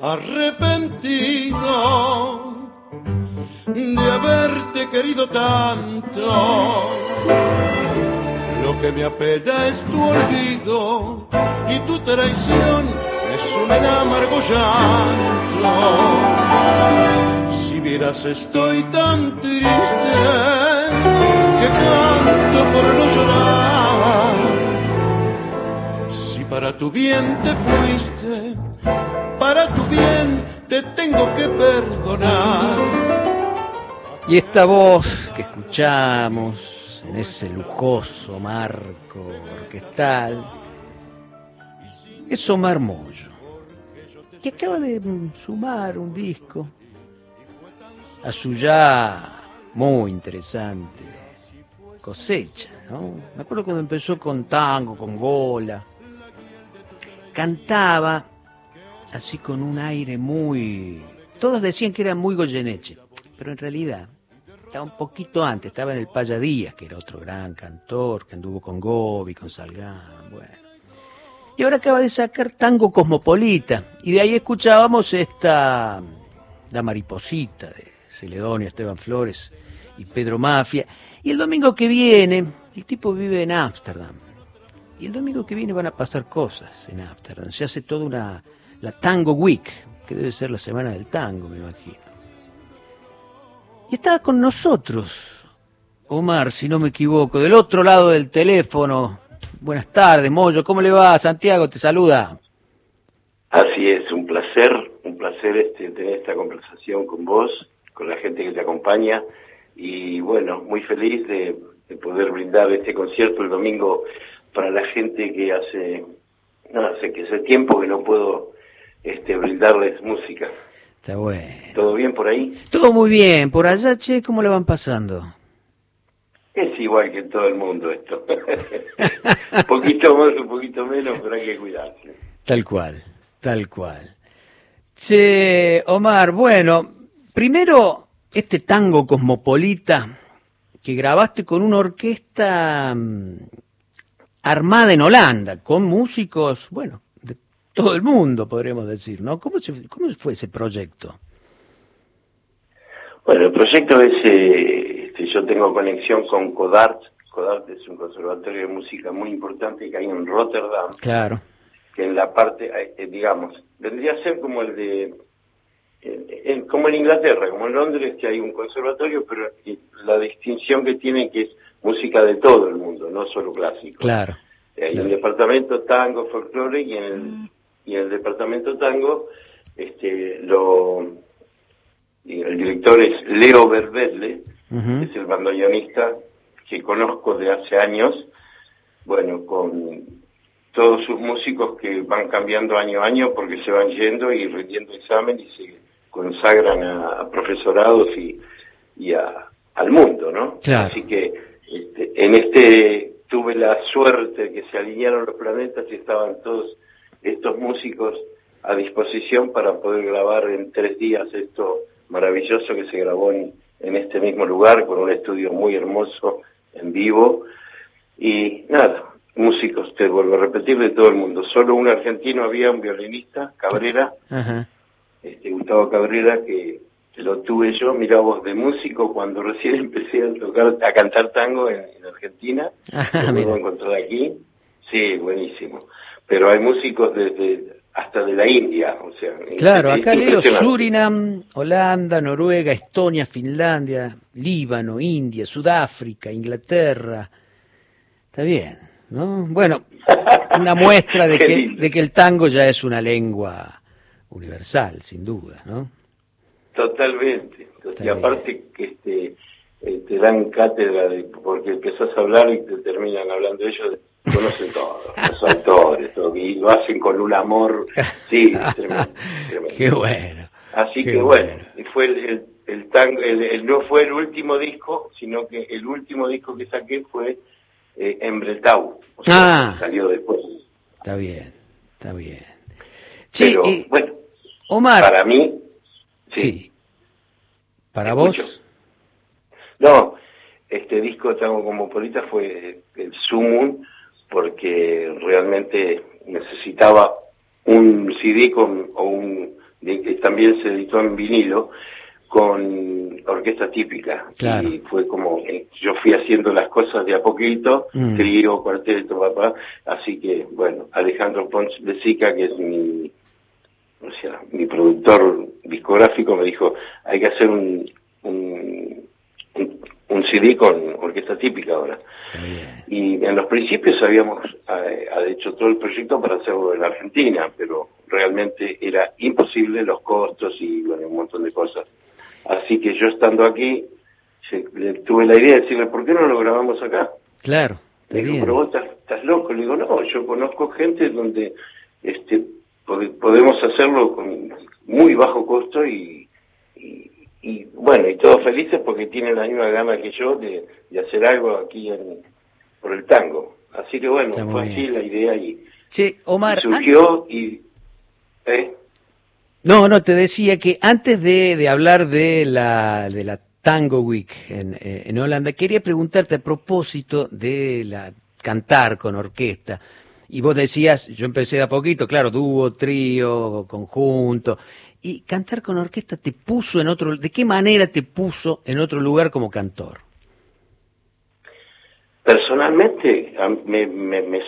arrepentido de haberte querido tanto. Lo que me apena es tu olvido y tu traición es un amargo llanto. Si vieras estoy tan triste que canto por no llorar. Si para tu bien te fuiste, para tu bien te tengo que perdonar y esta voz que escuchamos en ese lujoso marco orquestal es Omar Moyo, que acaba de sumar un disco a su ya muy interesante cosecha. Me acuerdo cuando empezó con tango, con gola, cantaba así con un aire muy... Todos decían que era muy Goyeneche, pero en realidad estaba un poquito antes, estaba en el Paya que era otro gran cantor, que anduvo con Gobi, con Salgán, bueno. Y ahora acaba de sacar Tango Cosmopolita, y de ahí escuchábamos esta, La Mariposita, de Celedonio, Esteban Flores y Pedro Mafia. Y el domingo que viene, el tipo vive en Ámsterdam, y el domingo que viene van a pasar cosas en Ámsterdam. Se hace toda una, la Tango Week, que debe ser la semana del tango, me imagino. Y estaba con nosotros, Omar, si no me equivoco, del otro lado del teléfono. Buenas tardes, Moyo, ¿cómo le va? Santiago te saluda. Así es, un placer, un placer este, tener esta conversación con vos, con la gente que te acompaña y bueno, muy feliz de, poder brindar este concierto el domingo para la gente que hace, no, hace que hace tiempo que no puedo este, brindarles música. Está bueno. ¿Todo bien por ahí? Todo muy bien. Por allá, che, ¿cómo le van pasando? Es igual que en todo el mundo esto. un poquito más, un poquito menos, pero hay que cuidarse. Tal cual, tal cual. Che, Omar, bueno, primero este tango cosmopolita que grabaste con una orquesta mm, armada en Holanda, con músicos, bueno, todo el mundo, podríamos decir, ¿no? ¿Cómo, cómo fue ese proyecto? Bueno, el proyecto es, eh, yo tengo conexión con Codart. Codart es un conservatorio de música muy importante que hay en Rotterdam. Claro. Que en la parte, eh, eh, digamos, vendría a ser como el de, como en Inglaterra, como en Londres, que hay un conservatorio, pero la distinción que tiene que es música de todo el mundo, no solo clásico. Claro. Hay un departamento tango, folclore y en el mm y el departamento tango, este, lo, el director es Leo Verbedle, es el bandoneonista que conozco de hace años, bueno, con todos sus músicos que van cambiando año a año porque se van yendo y rindiendo examen y se consagran a, profesorados y, y a, al mundo, ¿no? Así que este, en este tuve la suerte que se alinearon los planetas y estaban todos estos músicos a disposición para poder grabar en tres días esto maravilloso que se grabó en, este mismo lugar con un estudio muy hermoso en vivo. Y nada, músicos, te vuelvo a repetir, de todo el mundo. Solo un argentino había, un violinista, Cabrera, este Gustavo Cabrera, que, lo tuve yo, mira vos, de músico cuando recién empecé a tocar, a cantar tango en, Argentina, lo encontrar aquí, sí, buenísimo pero hay músicos desde hasta de la India, o sea. Claro, acá leo Surinam, Holanda, Noruega, Estonia, Finlandia, Líbano, India, Sudáfrica, Inglaterra. Está bien, ¿no? Bueno, una muestra de que, de que el tango ya es una lengua universal, sin duda, ¿no? Totalmente. y aparte que este, eh, te dan cátedra de, porque empezás a hablar y te terminan hablando ellos conocen todo, y lo hacen con un amor, sí, tremendo, Qué bueno. Así que bueno, fue el, el, tango, el, no fue el último disco, sino que el último disco que saqué fue eh, Embretau, o sea, ah, salió después. Está bien, está bien. Pero, bueno, Omar. Para mí, sí. ¿Para vos? No, este disco Tango como Polita fue el sumum porque realmente necesitaba un CD con, o un, que también se editó en vinilo, con orquesta típica. Y fue como, yo fui haciendo las cosas de a poquito, mm. trío, cuarteto, papá, así que, bueno, Alejandro Pons de Sica, que es mi, o sea, mi productor discográfico, me dijo, hay que hacer un, un, un, CD con orquesta típica ahora. Y en los principios habíamos eh, hecho todo el proyecto para hacerlo en Argentina, pero realmente era imposible los costos y bueno, un montón de cosas. Así que yo estando aquí, tuve la idea de decirle, ¿por qué no lo grabamos acá? Claro. Me dijo, pero vos estás, loco. Le digo, no, yo conozco gente donde este podemos hacerlo con muy bajo costo y, bueno, y todos felices porque tienen la misma gama que yo de, hacer algo aquí en, por el tango. Así que bueno, fue así la idea y, Omar, surgió y... ¿eh? No, no, te decía que antes de, hablar de la, de la Tango Week en, eh, en, Holanda, quería preguntarte a propósito de la cantar con orquesta. Y vos decías, yo empecé de a poquito, claro, dúo, trío, conjunto. Y cantar con orquesta te puso en otro, ¿de qué manera te puso en otro lugar como cantor? Personalmente, me, me, me,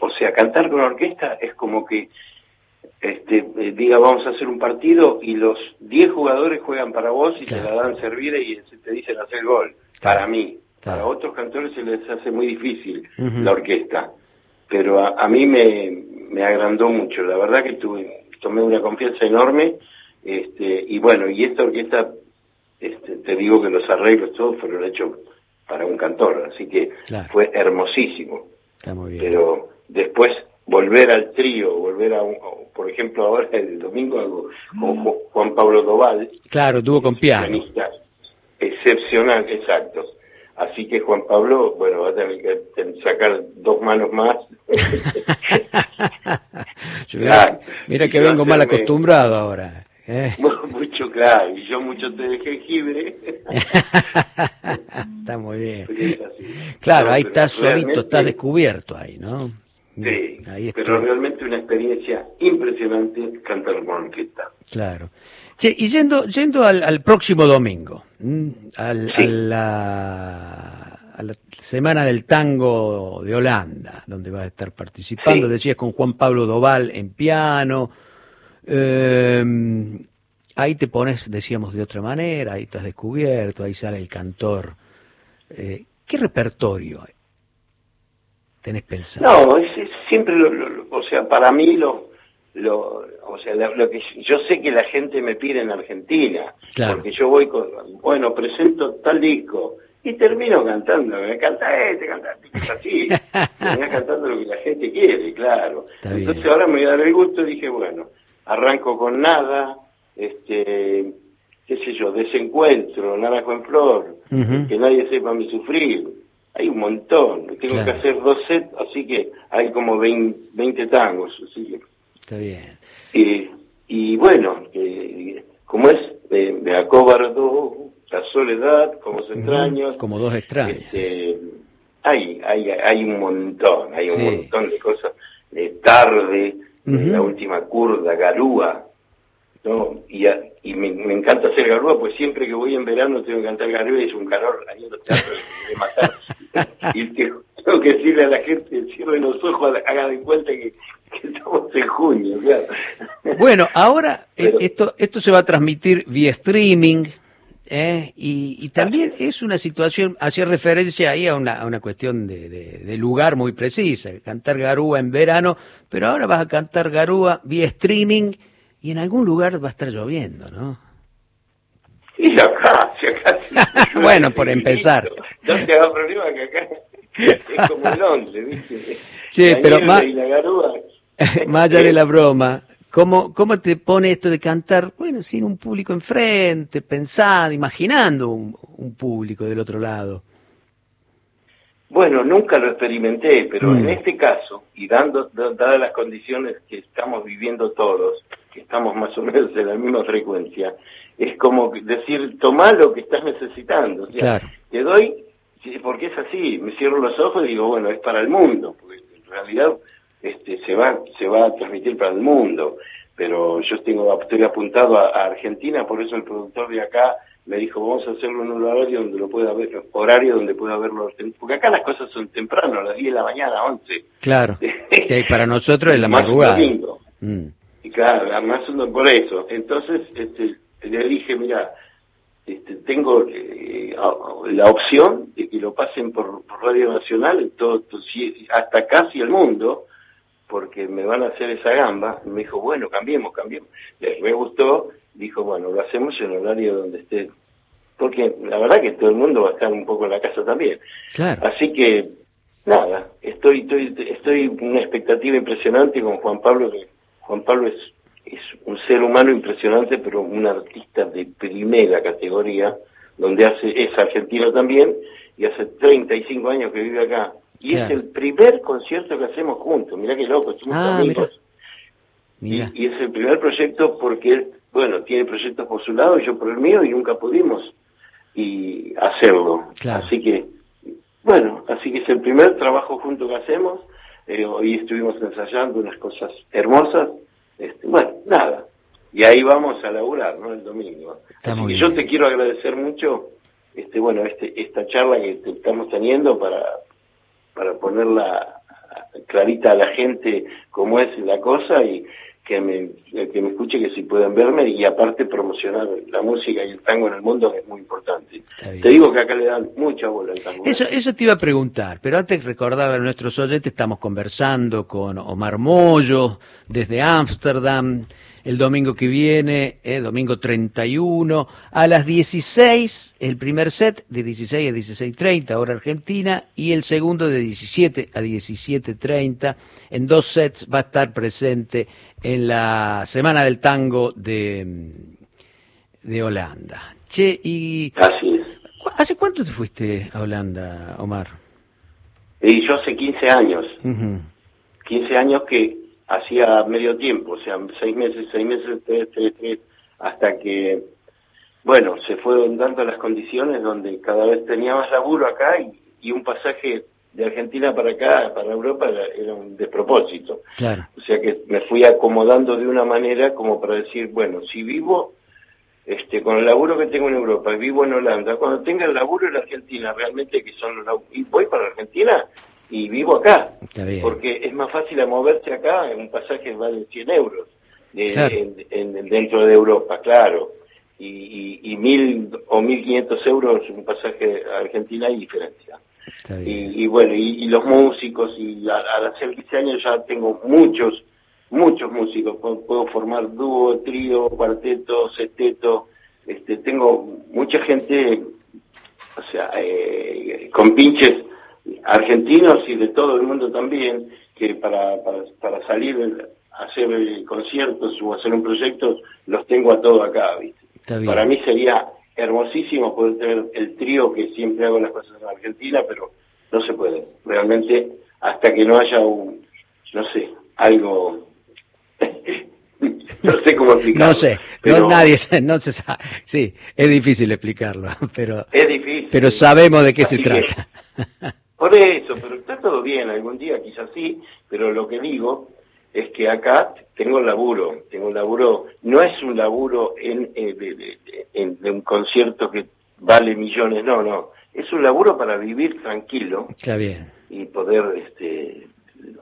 o sea, cantar con orquesta es como que este, eh, diga vamos a hacer un partido y los 10 jugadores juegan para vos y te la dan servir y te dicen hacer gol. Para mí. Para otros cantores se les hace muy difícil la orquesta. Pero a, mí me, me, agrandó mucho. La verdad que tuve, tomé una confianza enorme. Este, y bueno, y esta orquesta, este, te digo que los arreglos todos fueron hechos para un cantor. Así que fue hermosísimo. Pero después volver al trío, volver a, un, por ejemplo, ahora el domingo hago con Juan Pablo Doval. Claro, tuvo con piano. Excepcional, exacto. Así que Juan Pablo, bueno, va a tener que sacar dos manos más. mira, que vengo mal acostumbrado ahora. ¿Eh? Mucho, claro, y yo mucho té de jengibre. está muy bien. Claro, ahí está solito, está descubierto ahí, ¿no? Sí, pero realmente una experiencia impresionante cantar con orquesta. Claro. y yendo, yendo al, próximo domingo, al, a, la, Semana del Tango de Holanda, donde vas a estar participando, decías con Juan Pablo Doval en piano, em, ahí te pones, decíamos de otra manera, ahí estás descubierto, ahí sale el cantor. Eh, ¿Qué repertorio tenés pensado? No, es, siempre, lo, o sea, para mí lo, lo o sea, lo, que yo sé que la gente me pide en Argentina, porque yo voy con, bueno, presento tal disco y termino cantando, me canta este, canta este, así, me cantando lo que la gente quiere, claro. Entonces ahora me voy a dar el gusto y dije, bueno, arranco con nada, este, qué sé yo, desencuentro, nada con flor, que nadie sepa mi sufrir, hay un montón. Tengo que hacer dos sets, así que hay como 20, tangos. Así que... Está bien. Y, y bueno, como es, me, acobardó la soledad, como los extraños. Como dos extraños. Este, hay, hay, hay un montón, hay un montón de cosas. De tarde, la última curda, Garúa, ¿no? Y, y me, encanta hacer garúa, pues siempre que voy en verano tengo que cantar garúa y es un calor ahí en los teatros de matar. y tengo que decirle a la gente, cierre los ojos, haga de cuenta que, estamos en junio, claro. Bueno, ahora eh, esto, esto se va a transmitir vía streaming. ¿Eh? Y, también es una situación, hacía referencia ahí a una, a una cuestión de, de, lugar muy precisa, cantar garúa en verano, pero ahora vas a cantar garúa vía streaming y en algún lugar va a estar lloviendo, ¿no? Y acá, si acá. bueno, por empezar. No te haga problema que acá es como Londres, ¿viste? Sí, pero más, más allá de la broma, ¿cómo, ¿cómo te pone esto de cantar, bueno, sin un público enfrente, pensando, imaginando un, un público del otro lado? Bueno, nunca lo experimenté, pero en mm. este caso, y dando, dadas las condiciones que estamos viviendo todos, que estamos más o menos en la misma frecuencia, es como decir, toma lo que estás necesitando. O sea, Te doy, porque es así, me cierro los ojos y digo, bueno, es para el mundo, porque en realidad este, se va se va a transmitir para el mundo, pero yo tengo estoy apuntado a, Argentina, por eso el productor de acá me dijo vamos a hacerlo en un horario donde lo pueda ver, horario donde pueda verlo, porque acá las cosas son temprano, a las 10 de la mañana, 11. Claro, que para nosotros es la madrugada. Mm. Y claro, además por eso. Entonces este, le dije, mira, este, tengo eh, la opción de que lo pasen por, Radio Nacional en todo, hasta casi el mundo, porque me van a hacer esa gamba. me dijo, bueno, cambiemos, cambiemos. me gustó, dijo, bueno, lo hacemos en horario donde esté. Porque la verdad que todo el mundo va a estar un poco en la casa también. Así que, nada, estoy, estoy, estoy una expectativa impresionante con Juan Pablo, que Juan Pablo es es un ser humano impresionante, pero un artista de primera categoría, donde hace es argentino también, y hace 35 años que vive acá. Y es el primer concierto que hacemos juntos, mirá qué loco, somos ah, amigos. Y, es el primer proyecto porque él, bueno, tiene proyectos por su lado y yo por el mío y nunca pudimos y hacerlo. Así que, bueno, así que es el primer trabajo junto que hacemos. Eh, hoy estuvimos ensayando unas cosas hermosas este, bueno, nada. Y ahí vamos a laburar, ¿no? El domingo. Así yo te quiero agradecer mucho, este, bueno, este, esta charla que estamos teniendo para, para ponerla clarita a la gente cómo es la cosa y que me, que me escuche, que si pueden verme y aparte promocionar la música y el tango en el mundo es muy importante. Te digo que acá le dan mucha bola al tango. Eso, eso te iba a preguntar, pero antes recordar a nuestros oyentes, estamos conversando con Omar Mollo desde Ámsterdam el domingo que viene, eh, domingo 31, a las 16, el primer set de 16 a 16.30, hora argentina, y el segundo de 17 a 17.30. En dos sets va a estar presente en la Semana del Tango de, de Holanda. Che, y... Así es. ¿Hace cuánto te fuiste a Holanda, Omar? Y yo hace 15 años. 15 años que hacía medio tiempo, o sea, seis meses, seis meses, tres, tres, tres, hasta que, bueno, se fueron dando las condiciones donde cada vez tenía más laburo acá y, un pasaje de Argentina para acá, para Europa, era, un despropósito. Claro. O sea que me fui acomodando de una manera como para decir, bueno, si vivo este, con el laburo que tengo en Europa y vivo en Holanda, cuando tenga el laburo en Argentina, realmente que son los y voy para Argentina, y vivo acá. Porque es más fácil moverse acá, un pasaje vale 100 euros en, dentro de Europa, claro. Y, y, mil o mil quinientos euros un pasaje a Argentina hay diferencia. Y, bueno, y, los músicos, y al hacer 15 años ya tengo muchos, muchos músicos. Puedo, formar dúo, trío, cuarteto, sexteto. Este, tengo mucha gente, o sea, eh, con pinches argentinos y de todo el mundo también, que para, para, para salir a hacer conciertos o hacer un proyecto, los tengo a todo acá, ¿viste? Para mí sería hermosísimo poder tener el trío que siempre hago las cosas en Argentina, pero no se puede. Realmente, hasta que no haya un, no sé, algo... no sé cómo explicarlo. No sé, no, nadie no se sabe. Sí, es difícil explicarlo, pero... Es difícil. Pero sabemos de qué se trata. Por eso, pero está todo bien, algún día quizás sí, pero lo que digo es que acá tengo laburo, tengo laburo, no es un laburo en, eh, de, un concierto que vale millones, no, no, es un laburo para vivir tranquilo Está bien. y poder, este,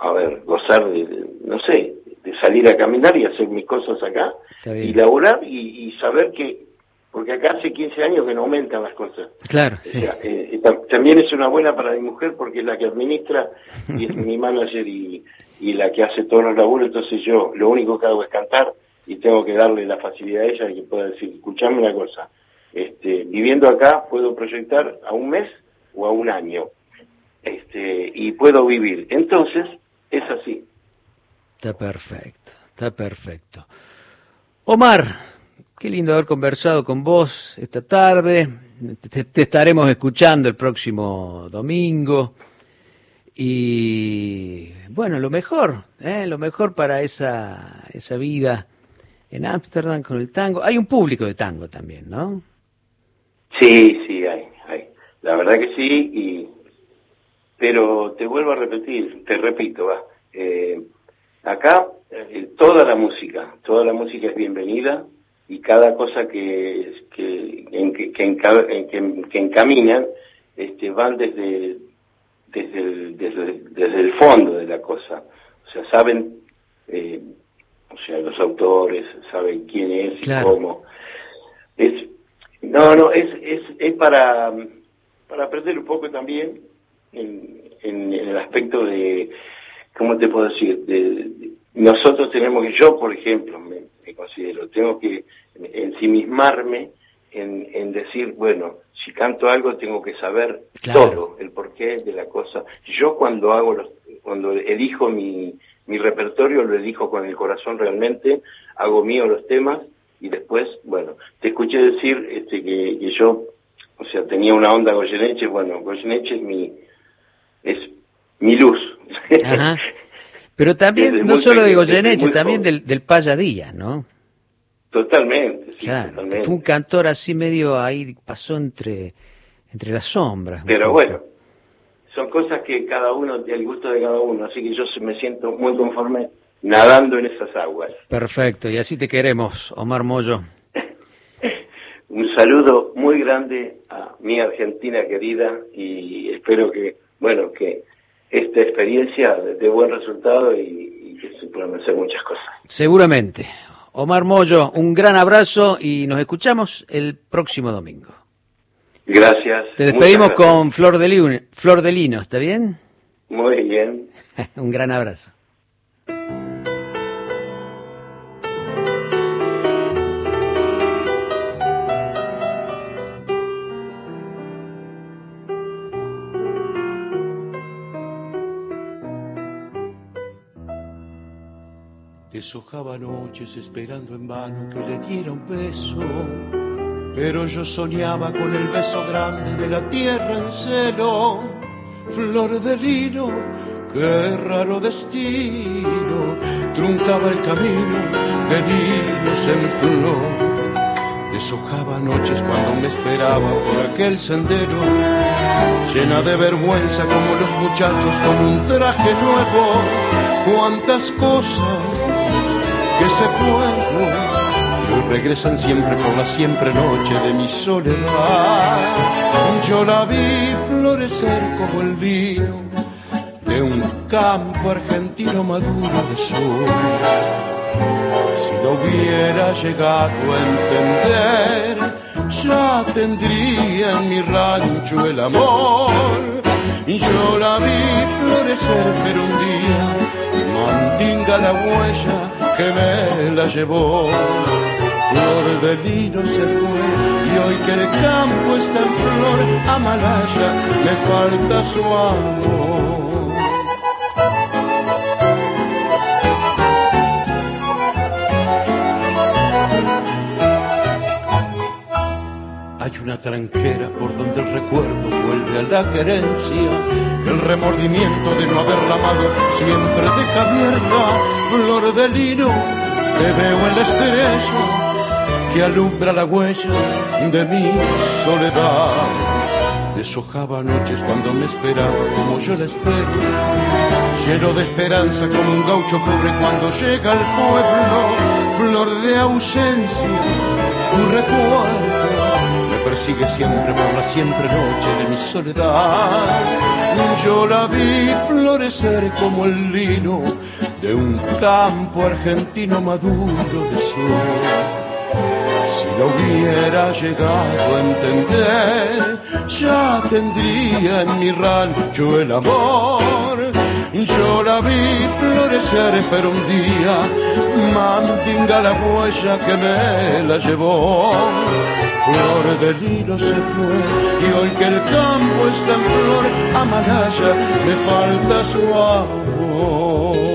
a ver, gozar de, no sé, de salir a caminar y hacer mis cosas acá y laburar y saber que porque acá hace 15 años que no aumentan las cosas. Claro, sí. Eh, también es una buena para mi mujer porque es la que administra y es mi manager y, la que hace todos los laburos, entonces yo lo único que hago es cantar y tengo que darle la facilidad a ella de que pueda decir, escuchame una cosa, este, viviendo acá puedo proyectar a un mes o a un año este, y puedo vivir. Entonces, es así. Está perfecto, está perfecto. Omar, Qué lindo haber conversado con vos esta tarde. Te, estaremos escuchando el próximo domingo. Y bueno, lo mejor, ¿eh? lo mejor para esa, esa vida en Ámsterdam con el tango. Hay un público de tango también, ¿no? Sí, sí, hay, hay. La verdad que sí, y... pero te vuelvo a repetir, te repito, va. eh, acá eh, toda la música, toda la música es bienvenida y cada cosa que, que, en, que, que, encaminan este, van desde, desde, el, desde, el fondo de la cosa. O sea, saben, eh, o sea, los autores, saben quién es y cómo. Es, no, no, es, es, es para, para aprender un poco también en, en, el aspecto de, ¿cómo te puedo decir? De, nosotros tenemos que, yo por ejemplo, me, considero, tengo que ensimismarme en, en decir, bueno, si canto algo tengo que saber todo, el porqué de la cosa. Yo cuando hago los, cuando elijo mi, mi repertorio lo elijo con el corazón realmente, hago mío los temas y después, bueno, te escuché decir este, que, que yo, o sea, tenía una onda Goyeneche, bueno, Goyeneche es mi, es mi luz. Pero también, no solo de Goyeneche, también del, del Paya Díaz, ¿no? Totalmente, sí, Fue un cantor así medio ahí, pasó entre, entre las sombras. Pero bueno, son cosas que cada uno, el gusto de cada uno, así que yo me siento muy conforme nadando en esas aguas. Perfecto, y así te queremos, Omar Moyo. un saludo muy grande a mi Argentina querida y espero que, bueno, que esta experiencia de buen resultado y, que se puedan hacer muchas cosas. Seguramente. Omar Moyo, un gran abrazo y nos escuchamos el próximo domingo. Gracias. Te despedimos con Flor de, Lino, Flor de Lino, ¿está bien? Muy bien. un gran abrazo. Deshojaba noches esperando en vano que le diera un beso, pero yo soñaba con el beso grande de la tierra en celo. Flor de lino, qué raro destino, truncaba el camino de linos en flor. Deshojaba noches cuando me esperaba por aquel sendero, llena de vergüenza como los muchachos con un traje nuevo. Cuántas cosas que se fueron y hoy regresan siempre por la siempre noche de mi soledad. Yo la vi florecer como el lino de un campo argentino maduro de sol. Si lo hubiera llegado a entender, ya tendría en mi rancho el amor. Yo la vi florecer, pero un día mandinga la huella que me la llevó. Flor de lino se fue y hoy que el campo está en flor, Amalaya me falta su amor. Una tranquera por donde el recuerdo vuelve a la querencia, que el remordimiento de no haberla amado siempre deja abierta. Flor de lino, te veo en la estrella que alumbra la huella de mi soledad. Deshojaba noches cuando me esperaba como yo la espero, lleno de esperanza como un gaucho pobre cuando llega al pueblo. Flor de ausencia, tu recuerdo persigue siempre por la siempre noche de mi soledad. Yo la vi florecer como el lino de un campo argentino maduro de sol. Si lo hubiera llegado a entender, ya tendría en mi rancho el amor. Yo la vi florecer, pero un día mandinga la huella que me la llevó flor de lino se fue y hoy que el campo está en flor, Amalaya me falta su amor.